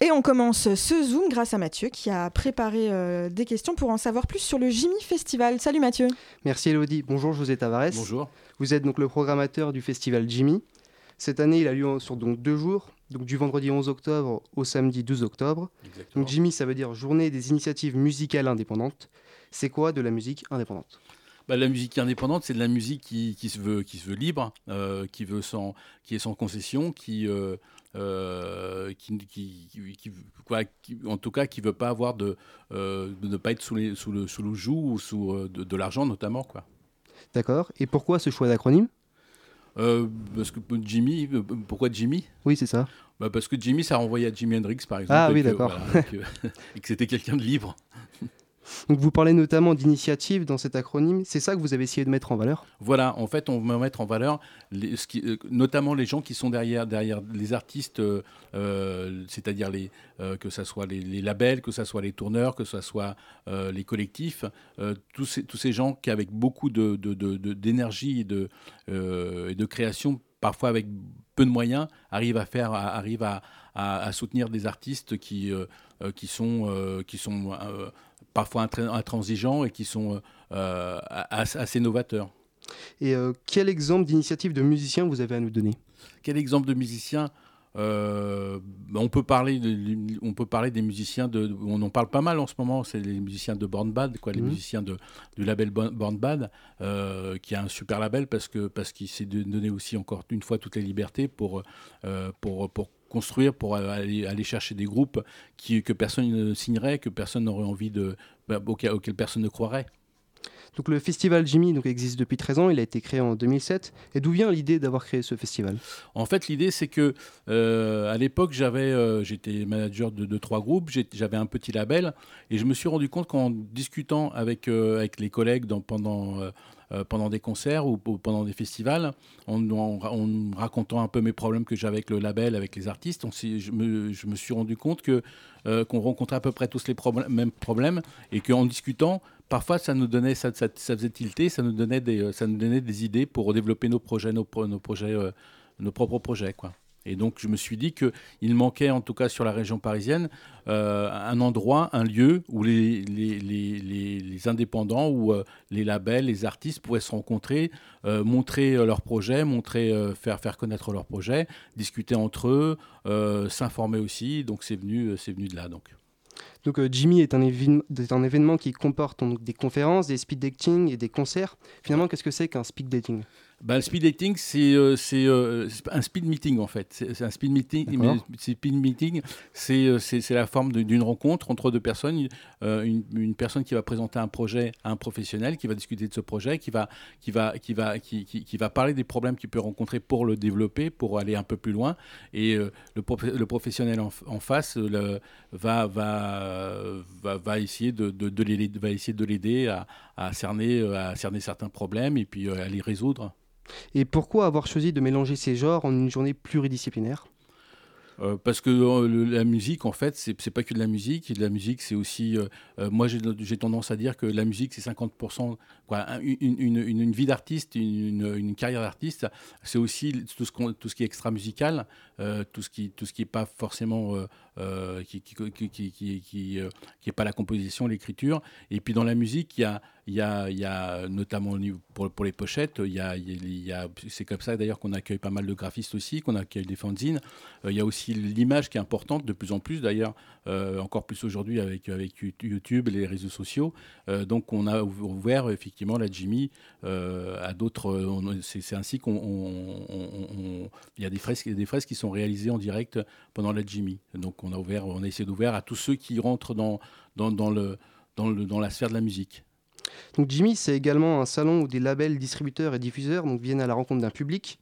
Et on commence ce Zoom grâce à Mathieu qui a préparé euh, des questions pour en savoir plus sur le Jimmy Festival. Salut Mathieu. Merci Elodie. Bonjour José Tavares. Bonjour. Vous êtes donc le programmateur du festival Jimmy. Cette année, il a lieu sur donc deux jours, donc du vendredi 11 octobre au samedi 12 octobre. Exactement. Donc Jimmy, ça veut dire Journée des initiatives musicales indépendantes. C'est quoi de la musique indépendante? Bah, la musique indépendante, c'est de la musique qui, qui se veut, qui se veut libre, euh, qui, veut sans, qui est sans concession, qui, euh, euh, qui, qui- qui- qui- quoi, qui- en tout cas, qui veut pas avoir de, euh, de ne pas être sous, les, sous, le, sous le joug ou sous euh, de, de l'argent notamment. Quoi. D'accord. Et pourquoi ce choix d'acronyme? Euh, parce que Jimmy, pourquoi Jimmy? Oui, c'est ça. Bah, Parce que Jimmy, ça renvoyait à Jimi Hendrix, par exemple. Ah oui, d'accord. voilà, et que c'était quelqu'un de libre. Donc vous parlez notamment d'initiatives dans cet acronyme. C'est ça que vous avez essayé de mettre en valeur? Voilà, en fait, on va mettre en valeur euh, notamment les gens qui sont derrière, derrière les artistes, euh, euh, c'est-à-dire que ce soit les, labels, que ce soit les tourneurs, que ce soit les collectifs, tous, ces, gens qui, avec beaucoup d'énergie et, de, création, parfois avec peu de moyens, arrivent à, faire, arrivent à, soutenir des artistes qui, sont, parfois intra- intransigeants et qui sont euh, as- assez novateurs. Et euh, quel exemple d'initiative de musiciens vous avez à nous donner? Quel exemple de musicien Euh, bah, on, peut parler de- on peut parler des musiciens, de, on en parle pas mal en ce moment, c'est les musiciens de Born Bad, quoi, les Mhm. musiciens de, du label Born Bad, euh, qui a un super label parce que parce qu'il s'est donné aussi encore une fois toutes les libertés pour, euh, pour, pour construire, pour aller, aller chercher des groupes qui, que personne ne signerait, que personne n'aurait envie de, bah, auquel, auquel personne ne croirait. Donc le festival Jimmy donc, existe depuis 13 ans, il a été créé en 2007. Et d'où vient l'idée d'avoir créé ce festival? En fait, l'idée, c'est que euh, à l'époque, j'avais, euh, j'étais manager de, de trois groupes, j'avais un petit label, et je me suis rendu compte qu'en discutant avec, euh, avec les collègues dans- pendant, euh, pendant des concerts ou, pendant des festivals, en, racontant un peu mes problèmes que j'avais avec le label, avec les artistes, on je, me, suis rendu compte que euh, qu'on rencontrait à peu près tous les mêmes problèmes, et qu'en discutant, parfois ça nous donnait, ça, ça, ça faisait tilter, ça nous donnait des, euh, ça nous donnait des idées pour développer nos projets, nos, pro- nos projets, nos propres projets, quoi. Et donc je me suis dit qu'il manquait, en tout cas sur la région parisienne, euh, un endroit, un lieu où les, indépendants ou euh, les labels, les artistes pourraient se rencontrer, euh, montrer leurs projets, faire, faire connaître leurs projets, discuter entre eux, s'informer aussi. Donc c'est venu, c'est venu de là. Donc. Jimmy est un, événement qui comporte des conférences, des speed dating et des concerts. Finalement, qu'est-ce que c'est qu'un speed dating? Ben, le speed dating, c'est euh, euh, c'est un speed meeting en fait. C'est un speed meeting. Speed meeting, c'est euh, la forme d'une rencontre entre deux personnes. Euh, une, une personne qui va présenter un projet à un professionnel, qui va discuter de ce projet, qui va, qui va, qui va, qui, qui- qui va parler des problèmes qu'il peut rencontrer pour le développer, pour aller un peu plus loin. Et le, prof- le professionnel en, en face le- va, va, va, va essayer de, de, de l'aider- va essayer de l'aider à, à cerner, à cerner certains problèmes et puis à les résoudre. Et pourquoi avoir choisi de mélanger ces genres en une journée pluridisciplinaire? Euh, parce que euh, la musique, en fait, c'est pas que de la musique. De la musique, c'est aussi. euh, euh, moi, j'ai tendance à dire que la musique, c'est 50%. Quoi, un- une, vie d'artiste, une, carrière d'artiste, c'est aussi tout ce, qu'on- tout ce qui est extra-musical, tout ce qui tout ce qui est pas forcément. qui qui, qui, qui, qui, qui est pas la composition, l'écriture. Et puis dans la musique, il y a, il y a, notamment pour, les pochettes, il y a, c'est comme ça d'ailleurs qu'on accueille pas mal de graphistes aussi, qu'on accueille des fanzines. Euh, il y a aussi l'image qui est importante de plus en plus d'ailleurs, euh, encore plus aujourd'hui avec, avec YouTube les réseaux sociaux. Euh, donc on a ouvert effectivement la Jimmy à d'autres. C'est ainsi qu'on. on- on- on- Il y a des fresques, des fresques qui sont réalisées en direct pendant la Jimmy. Donc on a ouvert, on a essayé d'ouvrir à tous ceux qui rentrent dans, dans le, dans, le, dans la sphère de la musique. Donc Jimmy, c'est également un salon où des labels, distributeurs et diffuseurs viennent à la rencontre d'un public.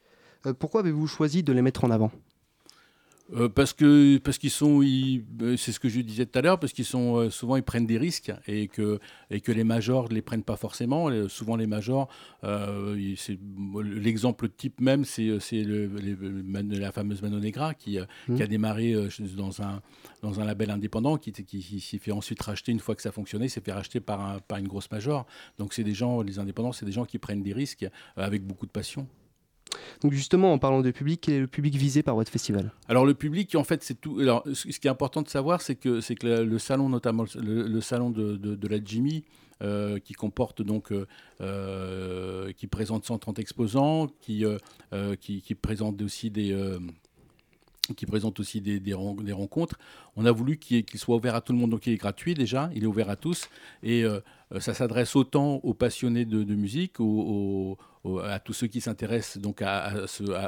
Euh, pourquoi avez-vous choisi de les mettre en avant? Euh, parce que parce qu'ils sont, c'est ce que je disais tout à l'heure, parce qu'ils sont euh, souvent ils prennent des risques et que et que les majors ne les prennent pas forcément. Euh, souvent les majors, euh, c'est l'exemple type même, c'est c'est le- la fameuse Mano Negra qui, Mhm. qui a démarré dans un dans un label indépendant, qui, qui, qui s'est fait ensuite racheter une fois que ça fonctionnait, s'est fait racheter par un, par une grosse major. Donc c'est des gens, les indépendants, c'est des gens qui prennent des risques avec beaucoup de passion. Donc justement, en parlant de public, quel est le public visé par votre festival? Alors le public, en fait, c'est tout. Alors, ce qui est important de savoir, c'est que, c'est que le salon, notamment le, salon de, de, la Jimmy, euh, qui comporte donc, euh, euh, qui présente 130 exposants, qui, qui, présente aussi des qui présente aussi des, des, rencontres. On a voulu qu'il soit ouvert à tout le monde, donc il est gratuit déjà, il est ouvert à tous, et ça s'adresse autant aux passionnés de, musique, à tous ceux qui s'intéressent donc à,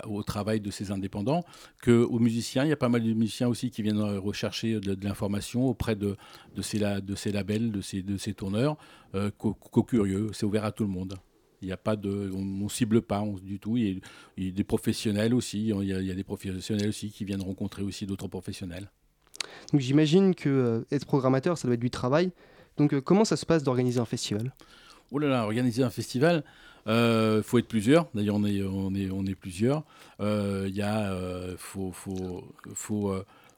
au travail de ces indépendants, qu'aux musiciens. Il y a pas mal de musiciens aussi qui viennent rechercher de, l'information auprès de, de, ces, de ces labels, de ces, de ces tourneurs, euh, qu'aux curieux. C'est ouvert à tout le monde. Il n'y a pas de, on, ne cible pas du tout. Il y, a, des professionnels aussi. Il y, a, des professionnels aussi qui viennent rencontrer aussi d'autres professionnels. Donc j'imagine que euh, être programmateur, ça doit être du travail. Donc euh, comment ça se passe d'organiser un festival? Oh là là, organiser un festival, il euh, faut être plusieurs. D'ailleurs, on est, on est, on est plusieurs. Il y a, faut, faut, faut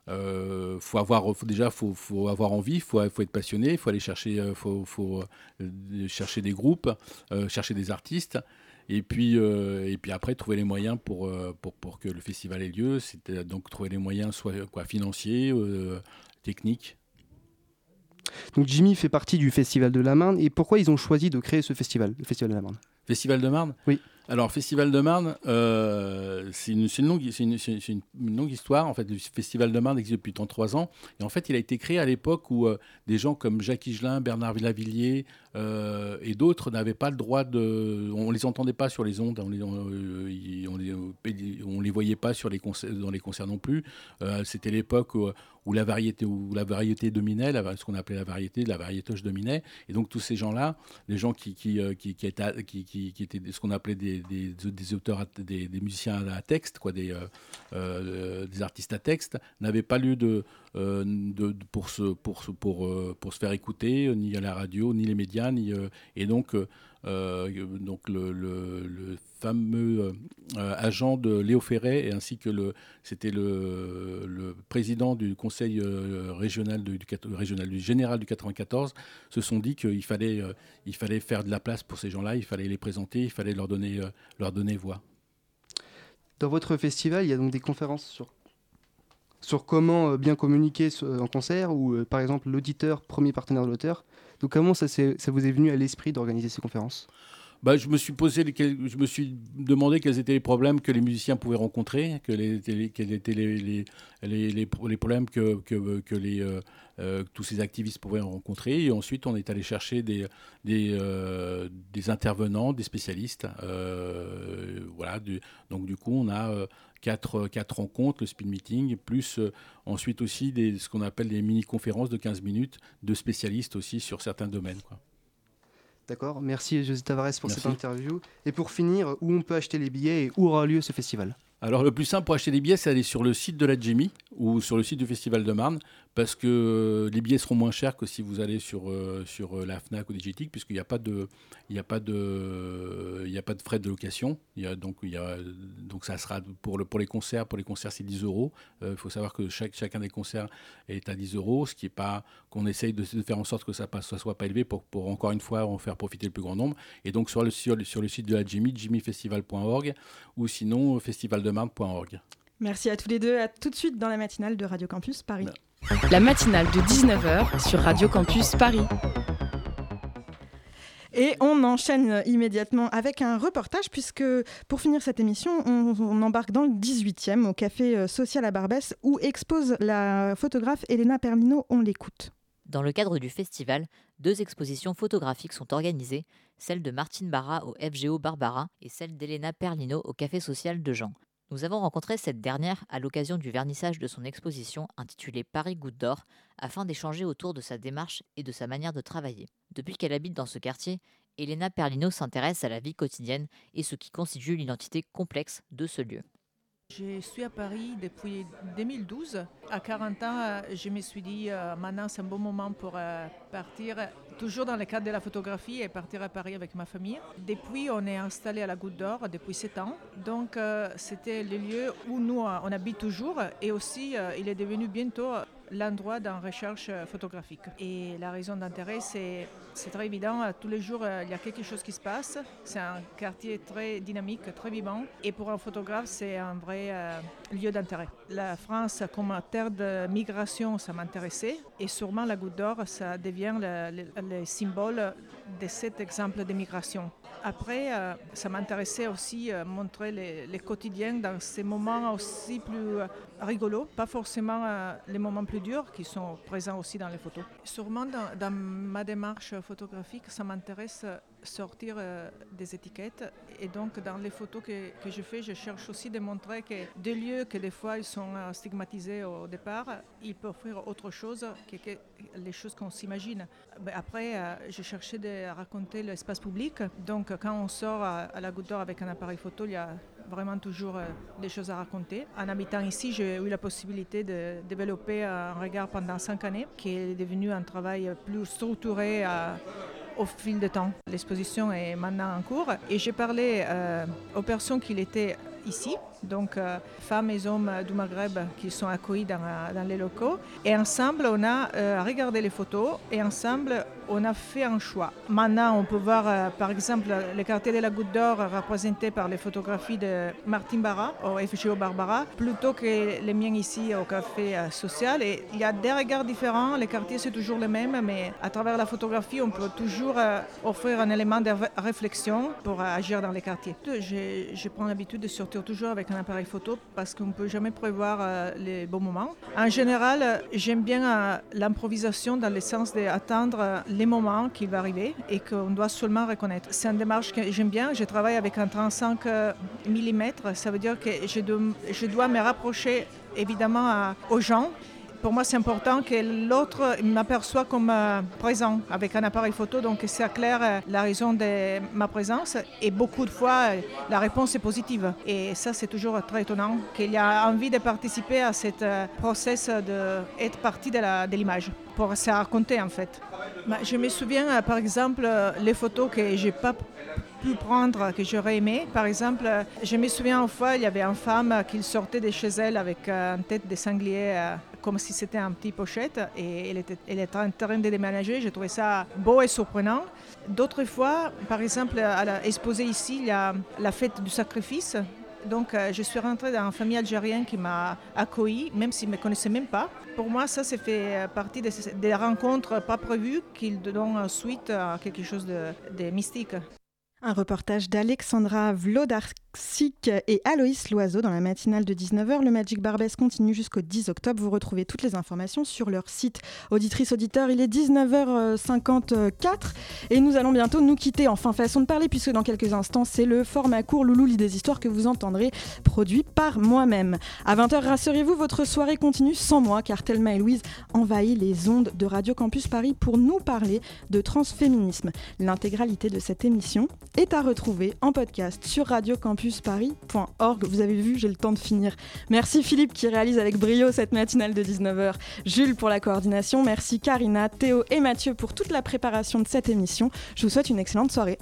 euh, faut avoir, faut déjà, faut, faut avoir envie, faut, faut être passionné, faut aller chercher, euh, faut, faut euh, chercher des groupes, euh, chercher des artistes, et puis, et puis après trouver les moyens pour, pour, pour que le festival ait lieu. C'est donc trouver les moyens, soit quoi, financiers, techniques. Donc Jimmy fait partie du Festival de la Marne, et pourquoi ils ont choisi de créer ce festival, le Festival de la Marne? Festival de Marne Oui. Alors, Festival de Marne, euh, c'est une, longue, une, une, longue, histoire. En fait, le Festival de Marne existe depuis 33 ans. Et en fait, il a été créé à l'époque où euh, des gens comme Jacques Higelin, Bernard Villavilliers euh, et d'autres n'avaient pas le droit de. On les entendait pas sur les ondes, on les, on, les, les, voyait pas sur les concerts, dans les concerts non plus. C'était l'époque où, la variété, où la variété dominait, ce qu'on appelait la variété, la variétoche dominait. Et donc, tous ces gens-là, les gens qui, qui, qui, qui, étaient, qui, étaient ce qu'on appelait des des, auteurs, des, musiciens à texte, quoi, des, euh, euh, des artistes à texte, n'avaient pas lieu de, euh, de, pour, se, pour, pour, pour se faire écouter, ni à la radio, ni les médias, ni, et donc donc le, fameux agent de Léo Ferret et ainsi que le c'était le, le, président du conseil régional du, régional du général du 94 se sont dit qu'il fallait il fallait faire de la place pour ces gens-là, il fallait les présenter, il fallait leur donner leur donner voix. Dans votre festival, il y a donc des conférences sur sur comment bien communiquer en concert ou par exemple l'auditeur premier partenaire de l'auteur donc comment ça, vous est venu à l'esprit d'organiser ces conférences? Bah, je me suis posé, je me suis demandé quels étaient les problèmes que les musiciens pouvaient rencontrer, les, quels étaient les, les, les, les, problèmes que, que, que les, euh, euh, tous ces activistes pouvaient rencontrer. Et ensuite, on est allé chercher des, des, euh, intervenants, des spécialistes. voilà. Donc du coup, on a quatre, quatre rencontres, le speed meeting, plus ensuite aussi des, ce qu'on appelle des mini-conférences de 15 minutes de spécialistes aussi sur certains domaines. Quoi. D'accord. Merci José Tavares pour cette interview. Et pour finir, où on peut acheter les billets et où aura lieu ce festival? Alors le plus simple pour acheter des billets, c'est aller sur le site de la Jimmy ou sur le site du Festival de Marne, parce que euh, les billets seront moins chers que si vous allez sur, euh, sur euh, la FNAC ou Digitic, puisqu'il n'y a, pas de, il a, pas de, il a pas de frais de location. Il y a, donc, il y a, donc ça sera pour, le, pour les concerts, pour les concerts c'est 10 euros. Il faut savoir que chaque, chacun des concerts est à 10 euros, ce qui est pas qu'on essaye de, faire en sorte que ça ne soit pas élevé pour, pour encore une fois en faire profiter le plus grand nombre. Et donc sur le, sur, sur le site de la Jimmy, jimmyfestival.org ou sinon festival de Merci à tous les deux. À tout de suite dans la matinale de Radio Campus Paris. La matinale de 19h sur Radio Campus Paris. Et on enchaîne immédiatement avec un reportage, puisque pour finir cette émission, on, embarque dans le 18e au Café euh, Social à Barbès, où expose la photographe Elena Perlino. On l'écoute. Dans le cadre du festival, deux expositions photographiques sont organisées, celle de Martine Barra au FGO Barbara et celle d'Elena Perlino au Café Social de Jean. Nous avons rencontré cette dernière à l'occasion du vernissage de son exposition intitulée Paris Goutte d'Or afin d'échanger autour de sa démarche et de sa manière de travailler. Depuis qu'elle habite dans ce quartier, Elena Perlino s'intéresse à la vie quotidienne et ce qui constitue l'identité complexe de ce lieu. Je suis à Paris depuis 2012. À 40 ans, je me suis dit, euh, maintenant c'est un bon moment pour euh, partir, toujours dans le cadre de la photographie, et partir à Paris avec ma famille. Depuis, on est installé à la Goutte d'Or depuis 7 ans. Donc euh, c'était le lieu où nous, on habite toujours. Et aussi, il est devenu bientôt l'endroit d'une recherche photographique. Et la raison d'intérêt, c'est, c'est très évident. Tous les jours, il y a quelque chose qui se passe. C'est un quartier très dynamique, très vivant. Et pour un photographe, c'est un vrai lieu d'intérêt. La France, comme terre de migration, ça m'intéressait. Et sûrement, la Goutte d'Or, ça devient le, le, le symbole de cet exemple de migration. Après, euh, ça m'intéressait aussi euh, montrer les, quotidiens dans ces moments aussi plus euh, rigolos, pas forcément les moments plus durs qui sont présents aussi dans les photos. Sûrement dans ma démarche photographique, ça m'intéresse sortir euh, des étiquettes et donc dans les photos que, je fais, je cherche aussi de montrer que des lieux que des fois ils sont euh, stigmatisés au départ, ils peuvent offrir autre chose que, les choses qu'on s'imagine. Après, euh, j'ai cherché de raconter l'espace public, donc quand on sort à, à la goutte d'or avec un appareil photo, il y a vraiment toujours euh, des choses à raconter. En habitant ici, j'ai eu la possibilité de développer un regard pendant cinq années, qui est devenu un travail plus structuré au fil du temps. L'exposition est maintenant en cours et j'ai parlé euh, aux personnes qui étaient ici, donc euh, femmes et hommes du Maghreb qui sont accueillis dans, les locaux. Et ensemble, on a euh, regardé les photos et ensemble, on a fait un choix. Maintenant, on peut voir euh, par exemple le quartier de la Goutte d'Or représenté par les photographies de Martin Barra au FGO Barbara, plutôt que les miens ici au Café euh, Social. Et il y a des regards différents, les quartiers c'est toujours les mêmes, mais à travers la photographie, on peut toujours euh, offrir un élément de réflexion pour agir dans les quartiers. Je, prends l'habitude de sortir toujours avec un appareil photo parce qu'on ne peut jamais prévoir les bons moments. En général, j'aime bien l'improvisation dans le sens d'attendre moments qui vont arriver et qu'on doit seulement reconnaître. C'est une démarche que j'aime bien. Je travaille avec un 35 mm. Ça veut dire que je dois, me rapprocher évidemment aux gens pour moi, c'est important que l'autre m'aperçoive comme euh, présent avec un appareil photo, donc c'est clair euh, la raison de ma présence. Et beaucoup de fois, euh, la réponse est positive. Et ça, c'est toujours très étonnant qu'il y a envie de participer à ce euh, process d'être partie de l'image pour se raconter en fait. Bah, je me souviens, par exemple, les photos que j'ai pas pu prendre que j'aurais aimé. Par exemple, je me souviens une fois, il y avait une femme qui sortait de chez elle avec une tête de sanglier comme si c'était un petit pochette et elle était, elle en train de déménager. J'ai trouvé ça beau et surprenant. D'autres fois, par exemple, à l'exposé ici, il y a la fête du sacrifice. Donc, euh, je suis rentrée dans une famille algérienne qui m'a accueillie, même s'ils ne me connaissaient même pas. Pour moi, ça, c'est fait partie des, des rencontres pas prévues qui donnent suite à quelque chose de, de mystique. Un reportage d'Alexandra Vlodarczyk et Aloïs Loiseau dans la matinale de 19h. Le Magic Barbès continue jusqu'au 10 octobre. Vous retrouvez toutes les informations sur leur site. Auditrice, auditeur, il est 19h54 et nous allons bientôt nous quitter. Enfin, façon de parler, puisque dans quelques instants, c'est le format court Loulou lit des histoires que vous entendrez, produit par moi-même. À 20h, rassurez-vous, votre soirée continue sans moi, car Thelma et Louise envahissent les ondes de Radio Campus Paris pour nous parler de transféminisme. L'intégralité de cette émission est à retrouver en podcast sur Vous avez vu, j'ai le temps de finir. Merci Philippe qui réalise avec brio cette matinale de 19h. Jules pour la coordination. Merci Karina, Théo et Mathieu pour toute la préparation de cette émission. Je vous souhaite une excellente soirée.